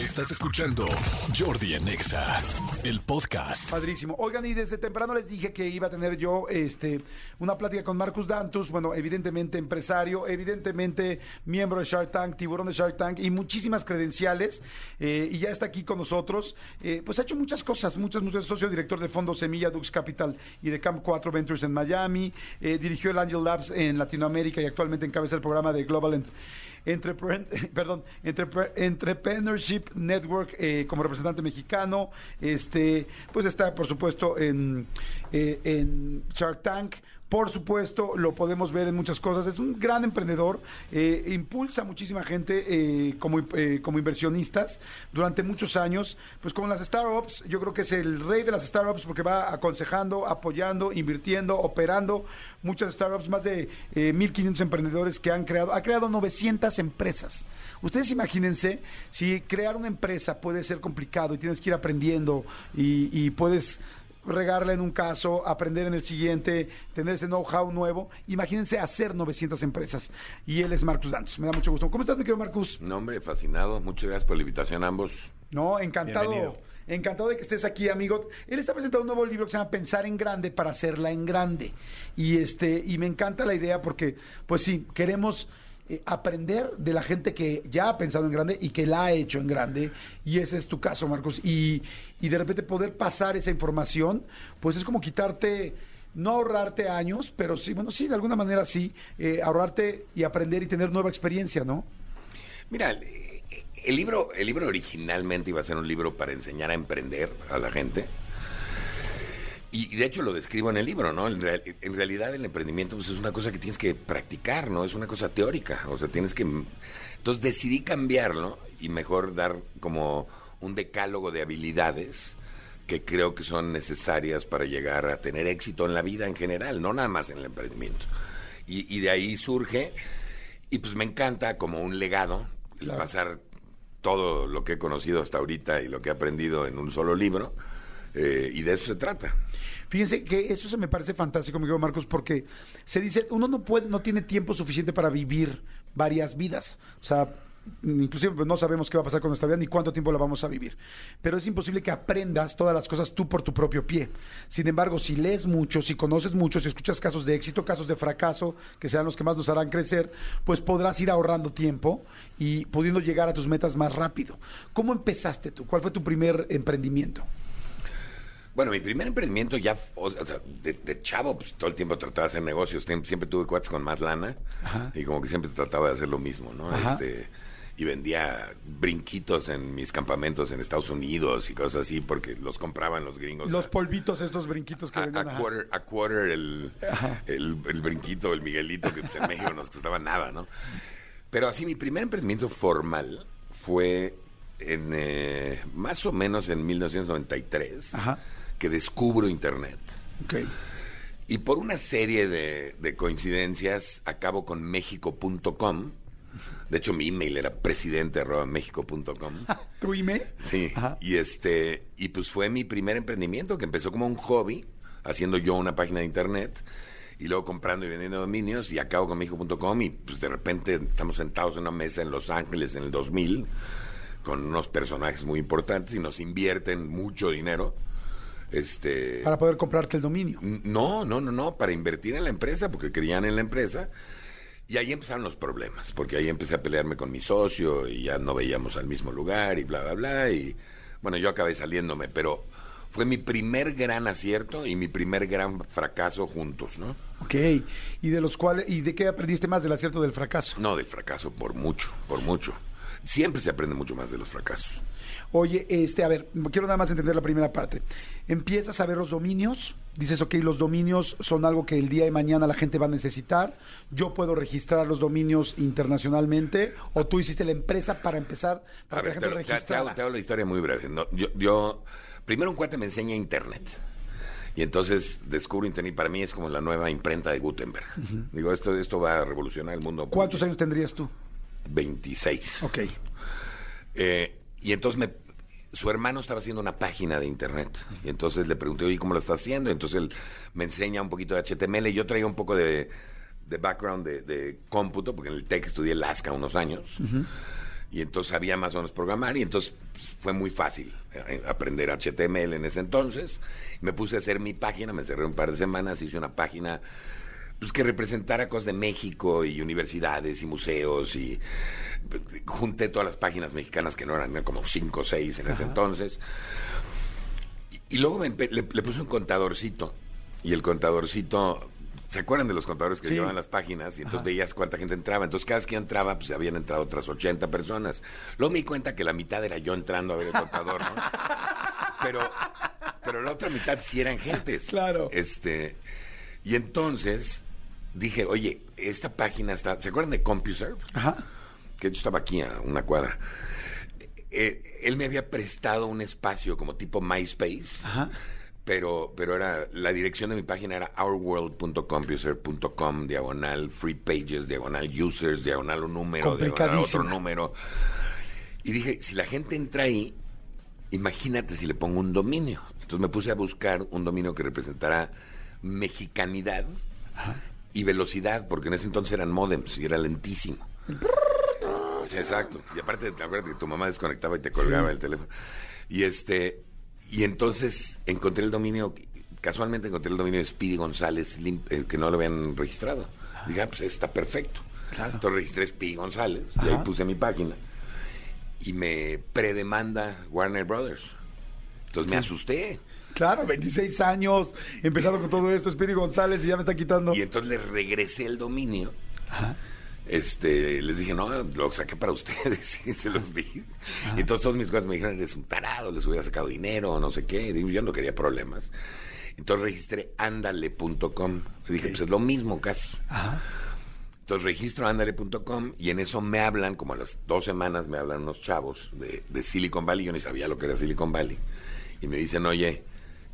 Estás escuchando Jordi en Exa, el podcast. Padrísimo. Oigan, y desde temprano les dije que iba a tener yo este, una plática con Marcus Dantus, bueno, evidentemente empresario, evidentemente miembro de Shark Tank, tiburón de Shark Tank y muchísimas credenciales. eh, y ya está aquí con nosotros. Eh, pues ha hecho muchas cosas, muchas, muchas. Socio director de Fondo Semilla, Dux Capital y de Camp 4 Ventures en Miami. Eh, dirigió el Angel Labs en Latinoamérica y actualmente encabeza el programa de Global Ent- Perdón, Entrepre- Entrepreneurship Network eh, como representante mexicano. Este, pues está, por supuesto, en, eh, en Shark Tank. Por supuesto, lo podemos ver en muchas cosas. Es un gran emprendedor, eh, impulsa a muchísima gente eh, como, eh, como inversionistas durante muchos años. Pues como las startups, yo creo que es el rey de las startups porque va aconsejando, apoyando, invirtiendo, operando muchas startups, más de eh, 1.500 emprendedores que han creado, ha creado 900 empresas. Ustedes imagínense si crear una empresa puede ser complicado y tienes que ir aprendiendo y puedes regarla en un caso, aprender en el siguiente, tener ese know-how nuevo. Imagínense hacer 900 empresas. Y él es Marcus Dantos. Me da mucho gusto. ¿Cómo estás, mi querido Marcus? No, hombre, fascinado. Muchas gracias por la invitación a ambos. No, encantado. Bienvenido. Encantado de que estés aquí, amigo. Él está presentando un nuevo libro que se llama Pensar en grande para hacerla en grande. Y este y me encanta la idea porque pues sí, queremos eh, aprender de la gente que ya ha pensado en grande y que la ha hecho en grande y ese es tu caso, Marcos. Y, y de repente poder pasar esa información, pues es como quitarte no ahorrarte años, pero sí, bueno, sí, de alguna manera sí, eh, ahorrarte y aprender y tener nueva experiencia, ¿no? Mira, el, libro, el libro originalmente iba a ser un libro para enseñar a emprender a la gente. Y de hecho lo describo en el libro, ¿no? En, real- en realidad el emprendimiento pues, es una cosa que tienes que practicar, ¿no? Es una cosa teórica. O sea, tienes que... Entonces decidí cambiarlo y mejor dar como un decálogo de habilidades que creo que son necesarias para llegar a tener éxito en la vida en general, no nada más en el emprendimiento. Y, y de ahí surge, y pues me encanta como un legado, el Claro. pasar todo lo que he conocido hasta ahorita y lo que he aprendido en un solo libro, eh, y de eso se trata. Fíjense que eso se me parece fantástico, mi querido Marcos, porque se dice, uno no puede, no tiene tiempo suficiente para vivir varias vidas. O sea, inclusive pues, no sabemos qué va a pasar con nuestra vida ni cuánto tiempo la vamos a vivir. Pero es imposible que aprendas todas las cosas tú por tu propio pie. Sin embargo, si lees mucho, si conoces mucho, si escuchas casos de éxito, casos de fracaso, que serán los que más nos harán crecer, pues podrás ir ahorrando tiempo y pudiendo llegar a tus metas más rápido. ¿Cómo empezaste tú? ¿Cuál fue tu primer emprendimiento? Bueno, mi primer emprendimiento ya, o sea, de, de chavo, pues todo el tiempo trataba de hacer negocios. Siem- Siempre tuve cuates con más lana Ajá. y como que siempre trataba de hacer lo mismo, ¿no? Ajá. Este, y vendía brinquitos en mis campamentos en Estados Unidos y cosas así porque los compraban los gringos. Los a, polvitos, estos brinquitos que a- a quarter, a quarter el, el, el brinquito, el Miguelito, que pues, en México nos costaba nada, ¿no? Pero así, mi primer emprendimiento formal fue en eh, más o menos en 1993 Ajá. Que descubro Internet. Ok. Y por una serie de, de coincidencias acabo con México.com. De hecho, mi email era presidente arroba México.com. ¿Tu email? Sí. Ajá. Y este, y pues fue mi primer emprendimiento que empezó como un hobby, haciendo yo una página de internet y luego comprando y vendiendo dominios y acabo con México.com y pues de repente estamos sentados en una mesa en Los Ángeles en el 2000 con unos personajes muy importantes y nos invierten mucho dinero. Este, Para poder comprarte el dominio. no, no, no, no, para invertir en la empresa, porque creían en la empresa. Y ahí empezaron los problemas, porque ahí empecé a pelearme con mi socio y ya no veíamos al mismo lugar y bla, bla, bla. Y bueno, yo acabé saliéndome, pero fue mi primer gran acierto y mi primer gran fracaso juntos, ¿no? Ok. ¿Y de los cuales, y de qué aprendiste más del acierto del fracaso? No del fracaso, por mucho, por mucho. Siempre se aprende mucho más de los fracasos. Oye, este, a ver, quiero nada más entender la primera parte. Empiezas a ver los dominios, dices, ok, los dominios son algo que el día de mañana la gente va a necesitar, yo puedo registrar los dominios internacionalmente, o tú hiciste la empresa para empezar, para A que ver, la te, gente te- te registrara. hago, te hago la historia muy breve. No, yo, yo- primero un cuate me enseña internet. Y entonces descubro internet y para mí es como la nueva imprenta de Gutenberg. Digo, esto, esto va a revolucionar el mundo. ¿Cuántos años tendrías tú? 26. Ok. Eh, y entonces me, su hermano estaba haciendo una página de internet. Y entonces le pregunté, oye, ¿cómo lo está haciendo? Entonces él me enseña un poquito de HTML. Y yo traía un poco de, de background de, de cómputo, porque en el TEC estudié Lasca unos años. Y entonces sabía más o menos programar y entonces pues, fue muy fácil eh, aprender HTML en ese entonces. Me puse a hacer mi página, me encerré un par de semanas, hice una página pues, que representara cosas de México y universidades y museos y junté todas las páginas mexicanas que no eran eran como cinco o seis en ese entonces. Y, y luego me le, le puse un contadorcito y el contadorcito... ¿Se acuerdan de los contadores que Sí. llevaban las páginas? Y entonces Ajá. veías cuánta gente entraba. Entonces cada vez que entraba, pues habían entrado otras 80 personas. Luego me di cuenta que la mitad era yo entrando a ver el contador, ¿no? Pero, pero la otra mitad sí eran gentes. Claro. Este, y entonces dije, oye, esta página está. ¿Se acuerdan de CompuServe? Ajá. Que yo estaba aquí a una cuadra. Eh, él me había prestado un espacio como tipo MySpace. Ajá. Pero, pero era, la dirección de mi página era ourworld.compuser.com, diagonal free pages, diagonal users, diagonal un número, diagonal otro número. Y dije, si la gente entra ahí, imagínate si le pongo un dominio. Entonces me puse a buscar un dominio que representara mexicanidad y velocidad, porque en ese entonces eran modems y era lentísimo. Sí, exacto. Y aparte, te acuerdas que tu mamá desconectaba y te colgaba el teléfono. Y este, y entonces encontré el dominio, casualmente encontré el dominio de Speedy González, eh, que no lo habían registrado. Dije, ah, pues está perfecto. Claro. Entonces registré Speedy González y ahí puse mi página. Y me predemanda Warner Brothers. Entonces me asusté. Claro, 26 años, empezando con todo esto, Espíritu González, y ya me está quitando. Y entonces les regresé el dominio. Ajá. Este, les dije, no, lo saqué para ustedes y se los di. Y entonces todas mis cosas me dijeron, eres un tarado, les hubiera sacado dinero, no sé qué. Y digo, yo no quería problemas. Entonces registré andale.com. Y dije, pues es lo mismo casi. Ajá. Entonces registro andale.com y en eso me hablan, como a las dos semanas me hablan unos chavos de, de Silicon Valley, yo ni sabía lo que era Silicon Valley, y me dicen, oye,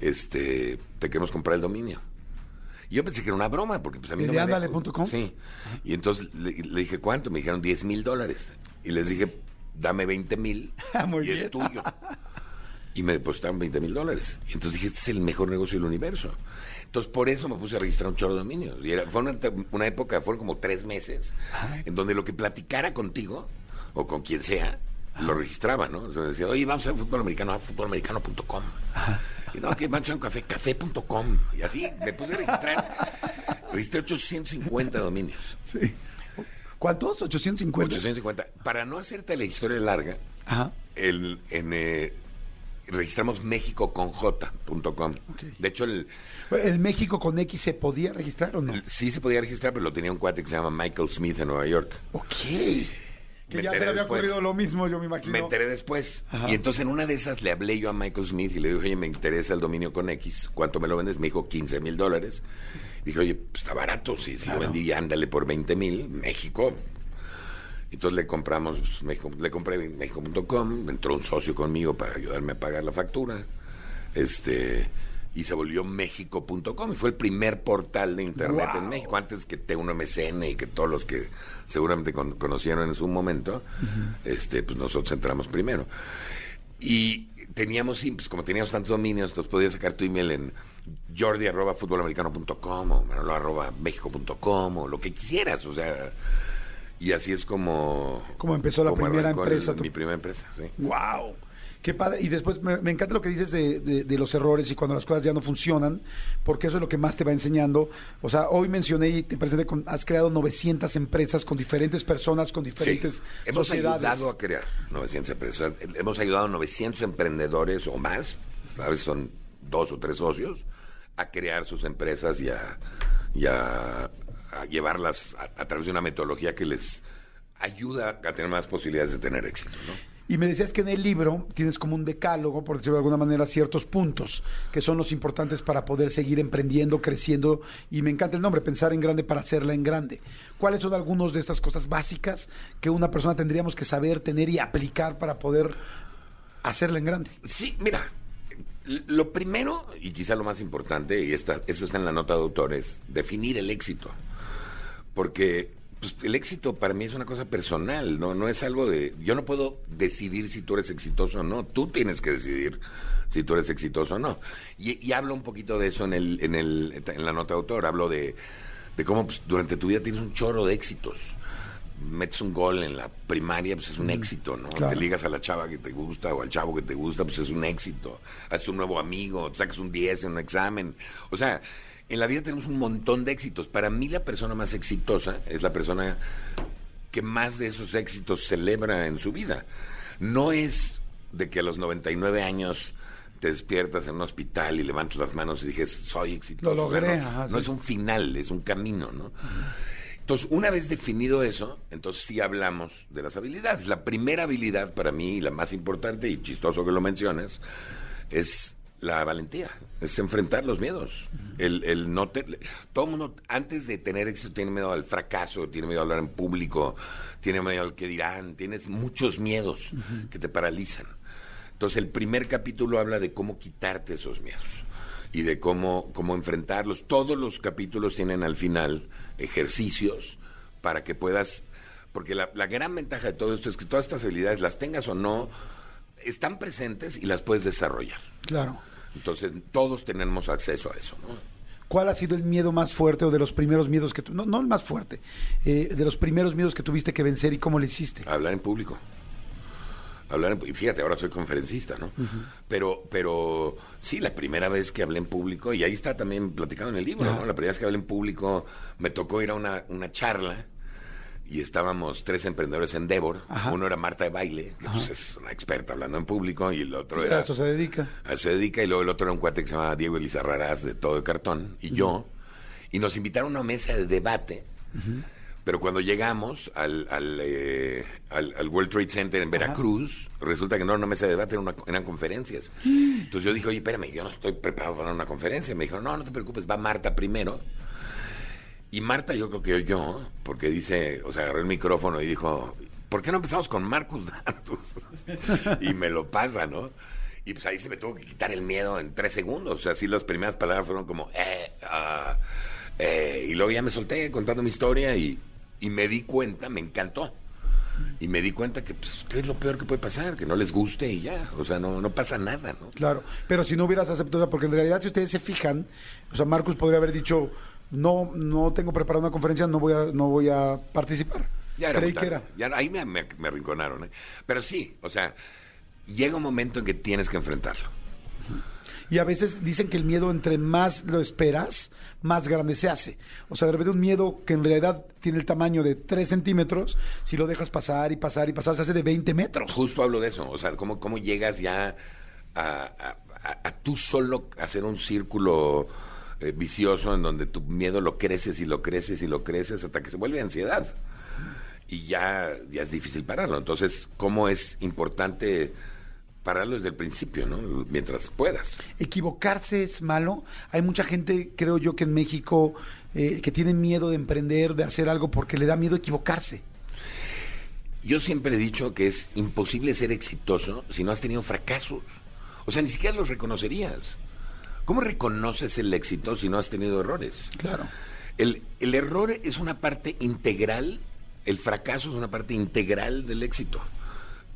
este, te queremos comprar el dominio. Y yo pensé que era una broma, porque pues a mí ¿El no de me andale.com? Sí. Y entonces le, le dije, ¿cuánto? Me dijeron 10 mil dólares. Y les dije, dame 20 mil Muy y bien. es tuyo. Y me depositaron 20 mil dólares. Y entonces dije, este es el mejor negocio del universo. Entonces por eso me puse a registrar un chorro de dominios. Y era, fue una, una época, fueron como tres meses, en donde lo que platicara contigo, o con quien sea, lo registraba, ¿no? O sea, me decía, oye, vamos a fútbol americano, a futbolamericano.com. Y no, que vamos a un café, café.com. Y así me puse a registrar. Registré 850 dominios. Sí. ¿Cuántos? 850. 850. Para no hacerte la historia larga, Ajá. el, en, eh, registramos mexicoconj.com. Ok. De hecho, el, ¿El México con X se podía registrar o no? el- sí se podía registrar, pero lo tenía un cuate que se llama Michael Smith en Nueva York. Ok. Que Me ya se enteré le había después. ocurrido lo mismo, yo me imagino. Me enteré después. Ajá. Y entonces en una de esas le hablé yo a Michael Smith y le dije, oye, me interesa el dominio con X. ¿Cuánto me lo vendes? Me dijo 15 mil dólares. Dije, oye, pues está barato. Si, si Claro. lo vendí, ándale por 20 mil. México. Entonces le compramos, pues, México, le compré México.com. Entró un socio conmigo para ayudarme a pagar la factura. Este. Y se volvió México.com y fue el primer portal de internet Wow. en México, antes que T1MCN y que todos los que seguramente con- conocieron en su momento, este, pues nosotros entramos primero. Y teníamos, pues como teníamos tantos dominios, entonces podías sacar tu email en jordi arroba futbolamericano.com o manolo arroba mexico.com o lo que quisieras, o sea, y así es como... Como empezó la primera empresa, tu- mi primera empresa, sí. ¡Wow! Qué padre. Y después me, me encanta lo que dices de, de- de los errores y cuando las cosas ya no funcionan, porque eso es lo que más te va enseñando. O sea, hoy mencioné y te presenté con, has creado 900 empresas con diferentes personas, con diferentes Sí. Hemos sociedades. ayudado a crear 900 empresas. Hemos ayudado a 900 emprendedores o más, a veces son dos o tres socios, a crear sus empresas y a, y a- a llevarlas a, a través de una metodología que les ayuda a tener más posibilidades de tener éxito. ¿no? Y me decías que en el libro tienes como un decálogo, por decirlo de alguna manera, ciertos puntos que son los importantes para poder seguir emprendiendo, creciendo. Y me encanta el nombre, pensar en grande para hacerla en grande. ¿Cuáles son algunas de estas cosas básicas que una persona tendríamos que saber, tener y aplicar para poder hacerla en grande? Sí, mira, lo primero y quizá lo más importante, y esta, eso está en la nota de autor, es definir el éxito. Porque pues, el éxito para mí es una cosa personal, ¿no? no es algo de... Yo no puedo decidir si tú eres exitoso o no, tú tienes que decidir si tú eres exitoso o no. Y, y hablo un poquito de eso en, el, en, el, en la nota de autor, hablo de, de cómo pues, durante tu vida tienes un chorro de éxitos metes un gol en la primaria, pues es un éxito, ¿no? Claro. Te ligas a la chava que te gusta o al chavo que te gusta, pues es un éxito. Haces un nuevo amigo, te sacas un 10 en un examen. O sea, en la vida tenemos un montón de éxitos. Para mí la persona más exitosa es la persona que más de esos éxitos celebra en su vida. No es de que a los 99 años te despiertas en un hospital y levantas las manos y dices, soy exitoso. Lo logré, no, ajá, no sí. es un final, es un camino, ¿no? Entonces, una vez definido eso, entonces sí hablamos de las habilidades. La primera habilidad para mí, y la más importante, y chistoso que lo menciones, es la valentía, es enfrentar los miedos. El, el no te- todo el mundo, antes de tener éxito, tiene miedo al fracaso, tiene miedo a hablar en público, tiene miedo al que dirán, tienes muchos miedos que te paralizan. Entonces, el primer capítulo habla de cómo quitarte esos miedos y de cómo, cómo enfrentarlos. Todos los capítulos tienen al final ejercicios para que puedas, porque la, la gran ventaja de todo esto es que todas estas habilidades, las tengas o no, están presentes y las puedes desarrollar. Claro. Entonces, todos tenemos acceso a eso. ¿no? ¿Cuál ha sido el miedo más fuerte o de los primeros miedos que no, no el más fuerte, eh, de los primeros miedos que tuviste que vencer y cómo le hiciste? Hablar en público. Hablar en, fíjate, ahora soy conferencista, ¿no? Pero, pero sí, la primera vez que hablé en público, y ahí está también platicado en el libro. ¿no? La primera vez que hablé en público, me tocó ir a una, una charla y estábamos tres emprendedores en Devor. Ajá. Uno era Marta de Baile, que pues, es una experta hablando en público, y el otro A era... eso se dedica. A eso se dedica, y luego el otro era un cuate que se llamaba Diego Elizarrarás, de todo de cartón, y yo. Y nos invitaron a una mesa de debate. Pero cuando llegamos al, al, eh, al- al World Trade Center en Veracruz, resulta que no era una mesa de debate, era una- eran conferencias. Entonces yo dije, oye, espérame, yo no estoy preparado para una conferencia. Me dijeron, no, no te preocupes, va Marta primero. Y Marta yo creo que oyó, porque dice, o sea, agarró el micrófono y dijo, ¿por qué no empezamos con Marcus Dantus? y me lo pasa, ¿no? Y pues ahí se me tuvo que quitar el miedo en tres segundos. O sea, así las primeras palabras fueron como, eh, ah, eh, y luego ya me solté contando mi historia y, y me di cuenta, me encantó. Y me di cuenta que, pues, ¿qué es lo peor que puede pasar? Que no les guste y ya. O sea, no, no pasa nada, ¿no? Claro, pero si no hubieras aceptado, porque en realidad si ustedes se fijan, o sea, Marcus podría haber dicho, no, no tengo preparada una conferencia, no voy a, no voy a participar. Ya era Creí que era. Ya, ahí me, me- me arrinconaron. ¿eh? Pero sí, o sea, llega un momento en que tienes que enfrentarlo. Y a veces dicen que el miedo entre más lo esperas, más grande se hace. O sea, de repente un miedo que en realidad tiene el tamaño de 3 centímetros, si lo dejas pasar y pasar y pasar, se hace de 20 metros. Justo hablo de eso. O sea, cómo, cómo llegas ya a, a- a- a tú solo hacer un círculo eh, vicioso en donde tu miedo lo creces y lo creces y lo creces hasta que se vuelve ansiedad. Y ya, ya es difícil pararlo. Entonces, ¿cómo es importante pararlo desde el principio, ¿no? Mientras puedas. Equivocarse es malo. Hay mucha gente, creo yo, que en México eh, que tiene miedo de emprender, de hacer algo, porque le da miedo equivocarse. Yo siempre he dicho que es imposible ser exitoso si no has tenido fracasos. O sea, ni siquiera los reconocerías. ¿Cómo reconoces el éxito si no has tenido errores? Claro. El, el error es una parte integral, el fracaso es una parte integral del éxito.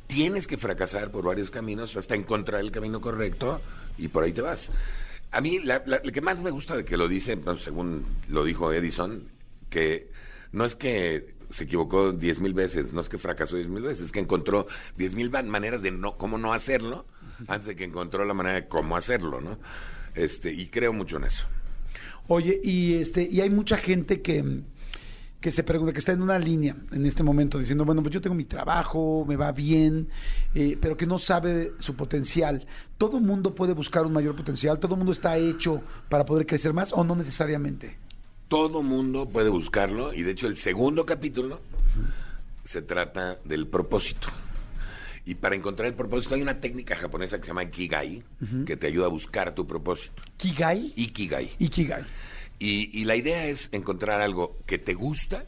Tienes que fracasar por varios caminos hasta encontrar el camino correcto y por ahí te vas. A mí, la, la- lo que más me gusta de que lo dice, según lo dijo Edison, que no es que se equivocó diez mil veces, no es que fracasó diez mil veces, es que encontró diez mil maneras de no, cómo no hacerlo, antes de que encontró la manera de cómo hacerlo, ¿no? Este, y creo mucho en eso. Oye, y este, y hay mucha gente que, que se pregunta, que está en una línea en este momento, diciendo, bueno, pues yo tengo mi trabajo, me va bien, eh, pero que no sabe su potencial. ¿Todo mundo puede buscar un mayor potencial? ¿Todo mundo está hecho para poder crecer más o no necesariamente? Todo mundo puede buscarlo y de hecho el segundo capítulo se trata del propósito. Y para encontrar el propósito hay una técnica japonesa que se llama Ikigai, que te ayuda a buscar tu propósito. ¿Kigai? Ikigai. Ikigai. Y, y la idea es encontrar algo que te gusta,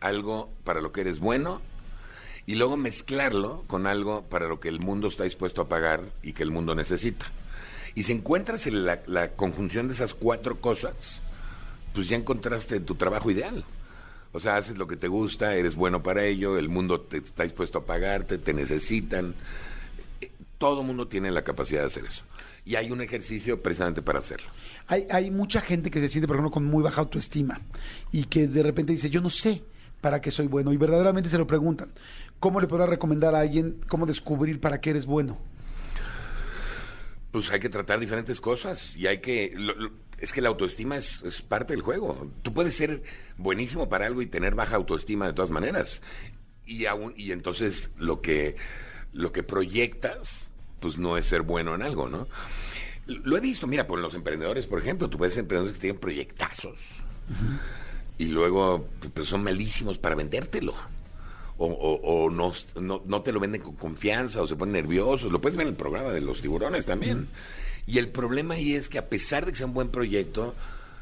algo para lo que eres bueno, y luego mezclarlo con algo para lo que el mundo está dispuesto a pagar y que el mundo necesita. Y si encuentras la, la conjunción de esas cuatro cosas, pues ya encontraste tu trabajo ideal. O sea, haces lo que te gusta, eres bueno para ello, el mundo te está dispuesto a pagarte, te necesitan. Eh, Todo mundo tiene la capacidad de hacer eso. Y hay un ejercicio precisamente para hacerlo. Hay, hay mucha gente que se siente, por ejemplo, con muy baja autoestima y que de repente dice, yo no sé, para qué soy bueno? Y verdaderamente se lo preguntan. ¿Cómo le podrás recomendar a alguien cómo descubrir para qué eres bueno? Pues hay que tratar diferentes cosas y hay que... lo- lo- es que la autoestima es, parte del juego. Tú puedes ser buenísimo para algo y tener baja autoestima de todas maneras. Y, y entonces lo que, lo que proyectas, pues no es ser bueno en algo, ¿no? Lo he visto, mira, por los emprendedores, por ejemplo, tú ves emprendedores que tienen proyectazos y luego pues, son malísimos para vendértelo. O, o- o no, no, no te lo venden con confianza o se ponen nerviosos. Lo puedes ver en el programa de los tiburones también. Y el problema ahí es que a pesar de que sea un buen proyecto,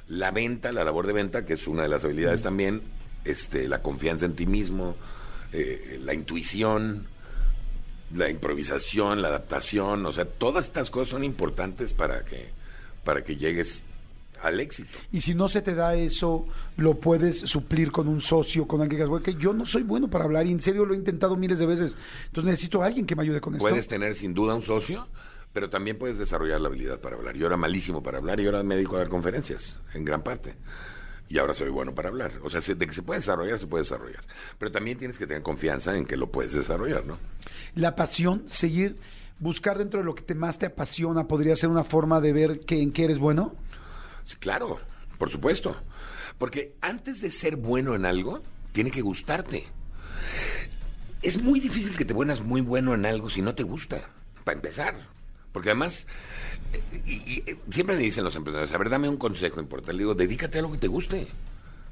la venta, la labor de venta, que es una de las habilidades también, este, la confianza en ti mismo, eh, la intuición, la improvisación, la adaptación, o sea, todas estas cosas son importantes para que, para que llegues al éxito. Y si no se te da eso, lo puedes suplir con un socio, con alguien que digas, "Güey, que yo no soy bueno para hablar y en serio lo he intentado miles de veces. Entonces necesito a alguien que me ayude con esto. Puedes tener sin duda un socio, pero también puedes desarrollar la habilidad para hablar. Yo era malísimo para hablar y ahora me dedico a dar conferencias, en gran parte. Y ahora soy bueno para hablar. O sea, se- de que se puede desarrollar, se puede desarrollar. Pero también tienes que tener confianza en que lo puedes desarrollar, ¿no? La pasión, seguir, buscar dentro de lo que te más te apasiona, podría ser una forma de ver que en qué eres bueno. Sí, claro, por supuesto. Porque antes de ser bueno en algo, tiene que gustarte. Es muy difícil que te vuelvas muy bueno en algo si no te gusta, para empezar. Porque además, eh, y, y, eh, siempre me dicen los emprendedores, a ver, dame un consejo importante. Le digo, dedícate a lo que te guste,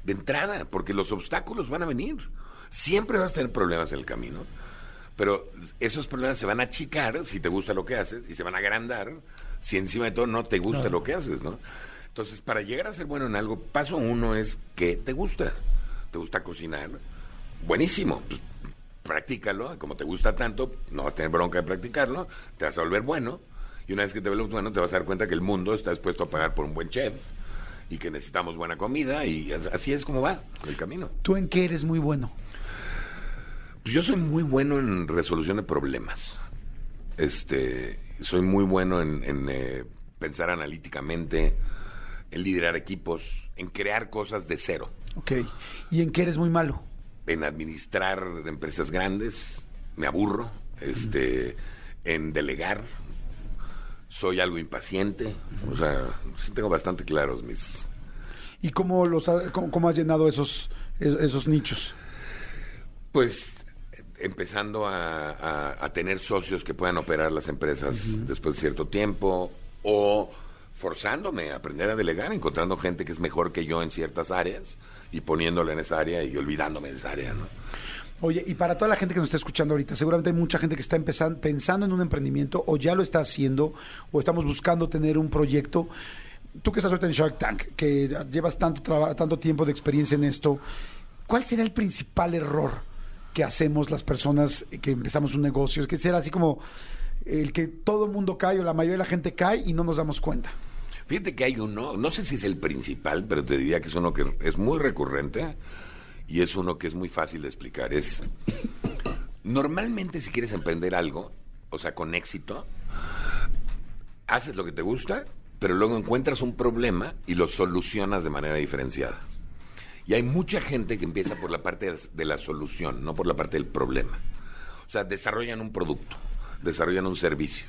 de entrada, porque los obstáculos van a venir. Siempre vas a tener problemas en el camino, pero esos problemas se van a achicar si te gusta lo que haces y se van a agrandar si encima de todo no te gusta lo que haces, ¿no? Entonces, para llegar a ser bueno en algo, paso uno es que te gusta. ¿Te gusta cocinar? Buenísimo. Pues, practícalo. Como te gusta tanto, no vas a tener bronca de practicarlo. Te vas a volver bueno. Y una vez que te vuelves bueno, te vas a dar cuenta que el mundo está dispuesto a pagar por un buen chef y que necesitamos buena comida. Y as- así es como va el camino. ¿Tú en qué eres muy bueno? Pues yo soy muy bueno en resolución de problemas. Este, soy muy bueno en, en, eh, pensar analíticamente, en liderar equipos, en crear cosas de cero, Ok. ¿Y en qué eres muy malo? en administrar empresas grandes, me aburro, este, en delegar, soy algo impaciente, o sea, sí tengo bastante claros mis, ¿Y cómo, los ha- cómo, cómo has llenado esos, es- esos nichos? Pues empezando a, a- a tener socios que puedan operar las empresas después de cierto tiempo o forzándome a aprender a delegar, encontrando gente que es mejor que yo en ciertas áreas y poniéndola en esa área y olvidándome de esa área, ¿no? Oye, y para toda la gente que nos está escuchando ahorita, seguramente hay mucha gente que está empezando, pensando en un emprendimiento o ya lo está haciendo o estamos buscando tener un proyecto. Tú que estás ahorita en Shark Tank, que llevas tanto, tanto tiempo de experiencia en esto, ¿cuál será el principal error que hacemos las personas que empezamos un negocio? Que será así como el que todo el mundo cae o la mayoría de la gente cae y no nos damos cuenta. Fíjate que hay uno, no sé si es el principal, pero te diría que es uno que es muy recurrente y es uno que es muy fácil de explicar. Es normalmente si quieres emprender algo, o sea, con éxito, haces lo que te gusta, pero luego encuentras un problema y lo solucionas de manera diferenciada. Y hay mucha gente que empieza por la parte de- la solución, no por la parte del problema. O sea, desarrollan un producto, desarrollan un servicio.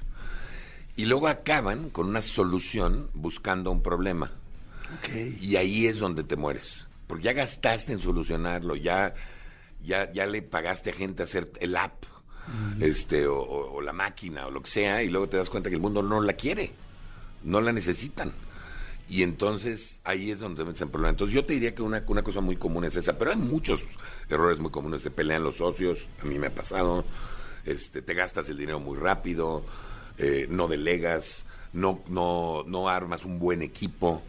Y luego acaban con una solución buscando un problema. Y ahí es donde te mueres. Porque ya gastaste en solucionarlo, ya, ya, ya le pagaste a gente a hacer el app, este, o, o- o la máquina, o lo que sea, y luego te das cuenta que el mundo no la quiere, no la necesitan. Y entonces ahí es donde te metes en problemas. Entonces yo te diría que una, una cosa muy común es esa, pero hay muchos errores muy comunes. Se pelean los socios, a mí me ha pasado, este, te gastas el dinero muy rápido, eh, no delegas, no, no, no armas un buen equipo,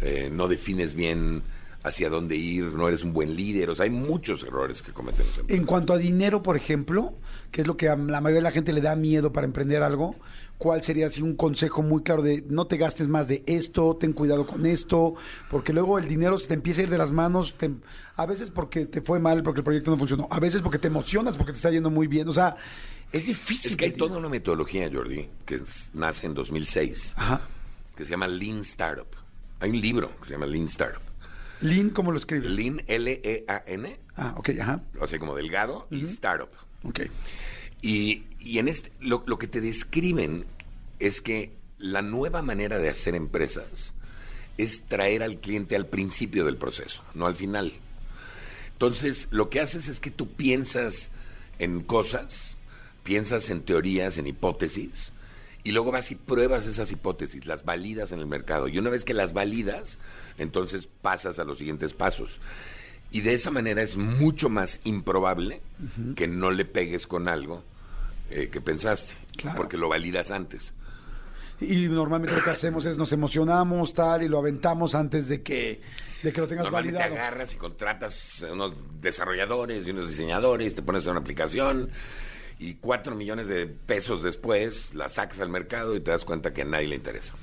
eh, no defines bien hacia dónde ir, no eres un buen líder. O sea, hay muchos errores que cometen los emprendedores. En cuanto a dinero, por ejemplo, que es lo que a la mayoría de la gente le da miedo para emprender algo, ¿cuál sería así un consejo muy claro de no te gastes más de esto, ten cuidado con esto, porque luego el dinero se te empieza a ir de las manos, te- a veces porque te fue mal, porque el proyecto no funcionó, a veces porque te emocionas, porque te está yendo muy bien, o sea, es difícil. Es que hay toda una metodología, Jordi, que es- nace en 2006, Ajá. que se llama Lean Startup. Hay un libro que se llama Lean Startup. Lean, ¿cómo lo escribes? Lean, L-E-A-N, Ah, ok, ajá. o sea, como delgado, y startup. Ok. Y, y en este, lo, lo que te describen es que la nueva manera de hacer empresas es traer al cliente al principio del proceso, no al final. Entonces, lo que haces es que tú piensas en cosas, piensas en teorías, en hipótesis, y luego vas y pruebas esas hipótesis, las validas en el mercado. Y una vez que las validas, entonces pasas a los siguientes pasos. Y de esa manera es mucho más improbable que no le pegues con algo eh, que pensaste, Claro. porque lo validas antes. Y normalmente lo que hacemos es nos emocionamos, tal, y lo aventamos antes de que, de que lo tengas Normalmente validado. agarras y contratas a unos desarrolladores y unos diseñadores, te pones a una aplicación y cuatro millones de pesos después la sacas al mercado y te das cuenta que a nadie le interesa.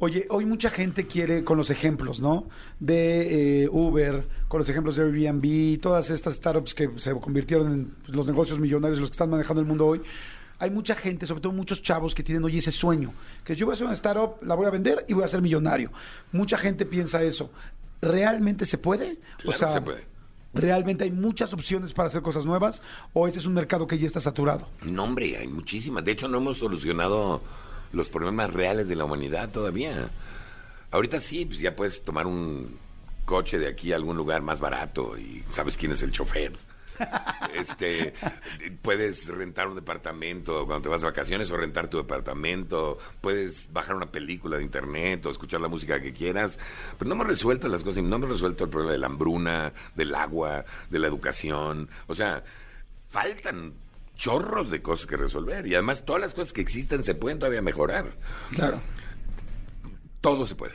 Oye, hoy mucha gente quiere con los ejemplos, ¿no? De eh, Uber, con los ejemplos de Airbnb, todas estas startups que se convirtieron en pues, los negocios millonarios, los que están manejando el mundo hoy. Hay mucha gente, sobre todo muchos chavos, que tienen hoy ese sueño, que yo voy a hacer una startup, la voy a vender y voy a ser millonario. Mucha gente piensa eso. ¿Realmente se puede? Claro se puede. ¿Realmente hay muchas opciones para hacer cosas nuevas? ¿O ese es un mercado que ya está saturado? No, hombre, hay muchísimas. De hecho, no hemos solucionado los problemas reales de la humanidad todavía. Ahorita sí, pues ya puedes tomar un coche de aquí a algún lugar más barato y sabes quién es el chofer. Este, puedes rentar un departamento cuando te vas de vacaciones o rentar tu departamento, puedes bajar una película de internet o escuchar la música que quieras, pero no hemos resuelto las cosas, no hemos resuelto el problema de la hambruna, del agua, de la educación, o sea, faltan chorros de cosas que resolver y además todas las cosas que existen se pueden todavía mejorar, Claro. todo se puede.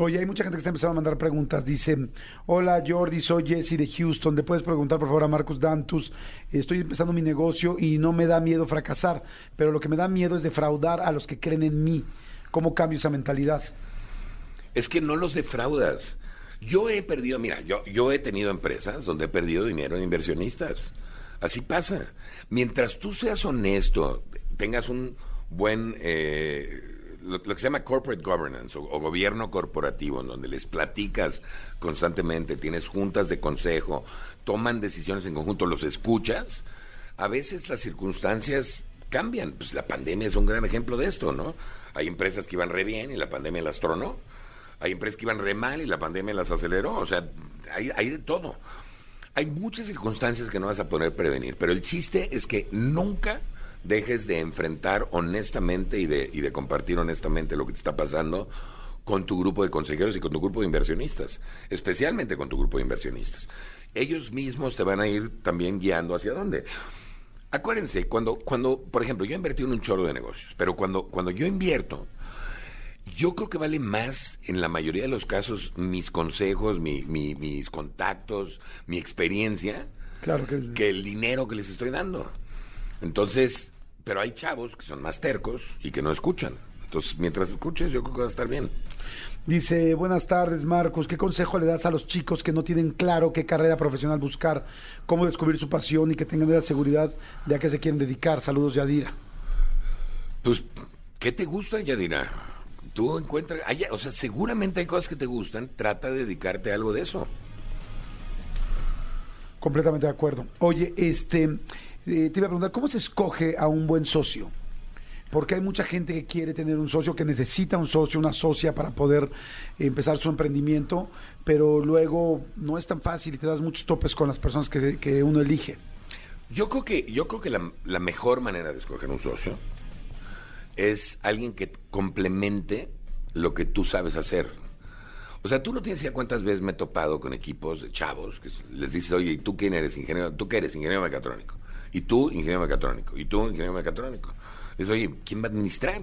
Oye, hay mucha gente que está empezando a mandar preguntas. Dice, hola Jordi, soy Jesse de Houston. ¿Le puedes preguntar por favor a Marcus Dantus? Estoy empezando mi negocio y no me da miedo fracasar, pero lo que me da miedo es defraudar a los que creen en mí. ¿Cómo cambio esa mentalidad? Es que no los defraudas. Yo he perdido, mira, yo, yo he tenido empresas donde he perdido dinero en inversionistas. Así pasa. Mientras tú seas honesto, tengas un buen, eh, lo, que se llama corporate governance o, o gobierno corporativo, en donde les platicas constantemente, tienes juntas de consejo, toman decisiones en conjunto, los escuchas, a veces las circunstancias cambian. Pues la pandemia es un gran ejemplo de esto, ¿no? Hay empresas que iban re bien y la pandemia las tronó. Hay empresas que iban re mal y la pandemia las aceleró. O sea, hay, hay de todo. Hay muchas circunstancias que no vas a poder prevenir, pero el chiste es que nunca dejes de enfrentar honestamente y de, y de compartir honestamente lo que te está pasando con tu grupo de consejeros y con tu grupo de inversionistas, especialmente con tu grupo de inversionistas. Ellos mismos te van a ir también guiando hacia dónde. Acuérdense, cuando, cuando, por ejemplo, yo he invertido en un chorro de negocios, pero cuando, cuando yo invierto, yo creo que vale más, en la mayoría de los casos, mis consejos, mi- mi- mis contactos, mi experiencia, Claro que... que el dinero que les estoy dando. Entonces, pero hay chavos que son más tercos y que no escuchan. Entonces, mientras escuches, yo creo que va a estar bien. Dice, buenas tardes Marcos, ¿qué consejo le das a los chicos que no tienen claro qué carrera profesional buscar, cómo descubrir su pasión y que tengan la seguridad de a qué se quieren dedicar? Saludos, Yadira. Pues, ¿qué te gusta, Yadira? Tú encuentras, hay- o sea, seguramente hay cosas que te gustan, trata de dedicarte a algo de eso. Completamente de acuerdo. Oye, este, eh, te iba a preguntar, ¿cómo se escoge a un buen socio? Porque hay mucha gente que quiere tener un socio, que necesita un socio, una socia para poder empezar su emprendimiento, pero luego no es tan fácil y te das muchos topes con las personas que, uno elige. Yo creo que, yo creo que la, la mejor manera de escoger un socio es alguien que complemente lo que tú sabes hacer. O sea, tú no tienes idea cuántas veces me he topado con equipos de chavos que les dices, oye, ¿y tú quién eres? Ingeniero, ¿tú qué eres? Ingeniero mecatrónico. Y tú, ingeniero mecatrónico. Y tú, ingeniero mecatrónico. Dices, oye, ¿quién va a administrar?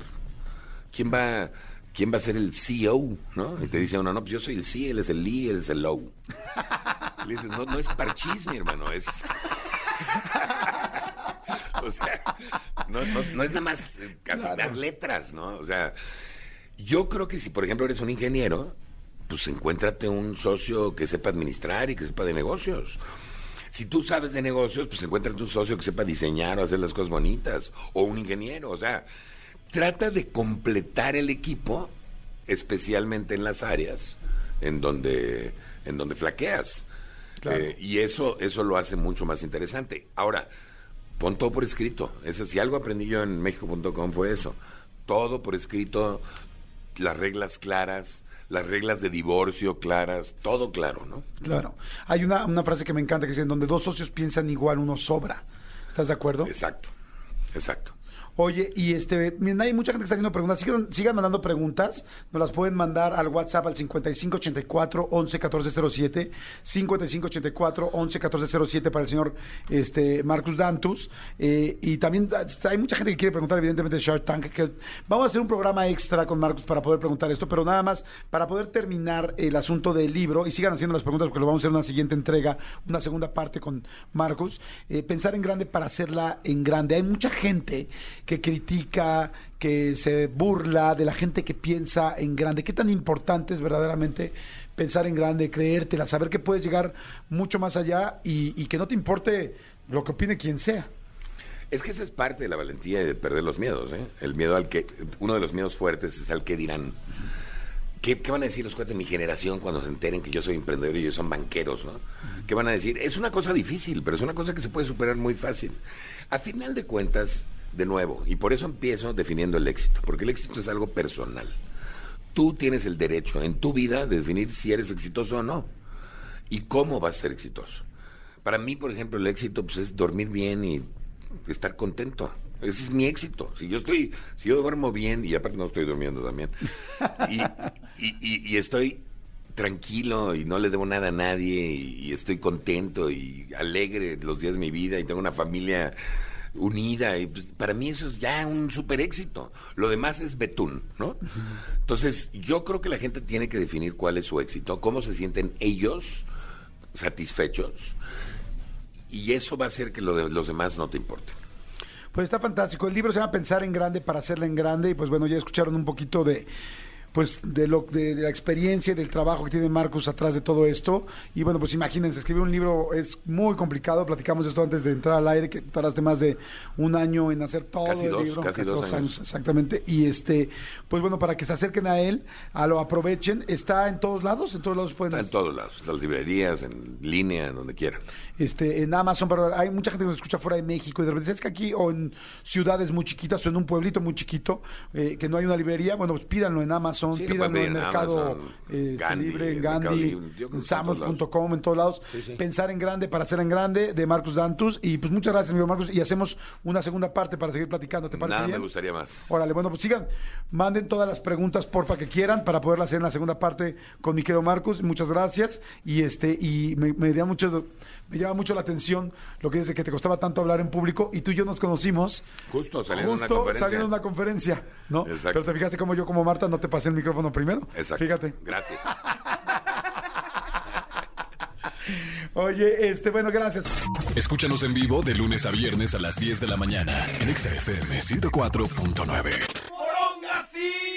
¿Quién va, quién va a ser el CEO? ¿No? Y te dice uno, no, pues yo soy el C, él es el Lee, él es el Low. Le dices, no, no es parchís, mi hermano, es... o sea, no, no- no es nada más eh, asignar letras, ¿no? O sea, yo creo que si, por ejemplo, eres un ingeniero, pues encuéntrate un socio que sepa administrar y que sepa de negocios. Si tú sabes de negocios, pues encuéntrate un socio que sepa diseñar o hacer las cosas bonitas, o un ingeniero, o sea, trata de completar el equipo, especialmente en las áreas en donde en donde flaqueas. Claro. Eh, y eso, eso lo hace mucho más interesante. Ahora, pon todo por escrito. Eso, si algo aprendí yo en México.com fue eso. Todo por escrito, las reglas claras, las reglas de divorcio claras, todo claro, ¿no? Claro. Hay una, una frase que me encanta que dice, en donde dos socios piensan igual, uno sobra. ¿Estás de acuerdo? Exacto, exacto. Oye, y este, miren, hay mucha gente que está haciendo preguntas. Sigan, mandando preguntas. Nos las pueden mandar al WhatsApp al 5584 11 1407. 5584 11 1407 para el señor este, Marcus Dantus. Eh, y también hay mucha gente que quiere preguntar, evidentemente, de Shark Tank. Que vamos a hacer un programa extra con Marcus para poder preguntar esto, pero nada más para poder terminar el asunto del libro. Y sigan haciendo las preguntas porque lo vamos a hacer en una siguiente entrega, una segunda parte con Marcus. Eh, pensar en grande para hacerla en grande. Hay mucha gente que critica, que se burla de la gente que piensa en grande. ¿Qué tan importante es verdaderamente pensar en grande, creértela, saber que puedes llegar mucho más allá y, que no te importe lo que opine quien sea? Es que esa es parte de la valentía de perder los miedos, ¿eh? El miedo al que, uno de los miedos fuertes es al que dirán. ¿Qué, qué van a decir los cuates de mi generación cuando se enteren que yo soy emprendedor y ellos son banqueros, ¿no? ¿Qué van a decir? Es una cosa difícil, pero es una cosa que se puede superar muy fácil. A final de cuentas, de nuevo, y por eso empiezo definiendo el éxito, porque el éxito es algo personal. Tú tienes el derecho en tu vida de definir si eres exitoso o no y cómo vas a ser exitoso. Para mí, por ejemplo, el éxito pues, es dormir bien y estar contento. Ese es mi éxito. Si yo estoy, si yo duermo bien y aparte no estoy durmiendo también y, y- y- y estoy tranquilo y no le debo nada a nadie y, y estoy contento y alegre los días de mi vida y tengo una familia unida y pues, para mí eso es ya un super éxito. Lo demás es betún, ¿no? Entonces yo creo que la gente tiene que definir cuál es su éxito, cómo se sienten ellos satisfechos y eso va a hacer que los demás no te importen. Pues está fantástico. El libro se llama Pensar en grande para hacerla en grande. Y pues bueno, ya escucharon un poquito de pues de lo de la experiencia y del trabajo que tiene Marcus atrás de todo esto. Y bueno, pues imagínense, escribir un libro es muy complicado. Platicamos esto antes de entrar al aire, que tardaste más de un año en hacer todo Casi el dos, libro. casi dos años. exactamente. Y este, pues bueno, para que se acerquen a él, a lo aprovechen. Está en todos lados, en todos lados pueden Está en todos lados, las librerías, en línea, en donde quieran. este, en Amazon, pero hay mucha gente que nos escucha fuera de México y de repente es que aquí o en ciudades muy chiquitas o en un pueblito muy chiquito eh, que no hay una librería, bueno, pues pídanlo en Amazon, Sí, pídanlo pueden en Mercado Amazon, eh, Gandhi, Libre, en Gandhi, en está en todos Samos.com, en todos lados. Sí, sí. Pensar en grande para hacer en grande de Marcus Dantus. Y pues muchas gracias, amigo Marcus. Y hacemos una segunda parte para seguir platicando, ¿te parece Nada bien? me gustaría más. Órale, bueno, pues sigan, manden todas las preguntas, porfa, que quieran para poderlas hacer en la segunda parte con mi querido Marcus. Muchas gracias. Y este, y me, me da mucho, me llama mucho la atención lo que dice que te costaba tanto hablar en público y tú y yo nos conocimos. Justo saliendo en una Justo conferencia. saliendo de una conferencia, ¿no? Exacto. Pero te fijaste como yo, como Marta, no te pasé micrófono primero. Exacto. Fíjate. Gracias. Oye, este, bueno, gracias. Escúchanos en vivo de lunes a viernes a las 10 de la mañana en Exa FM 104.9.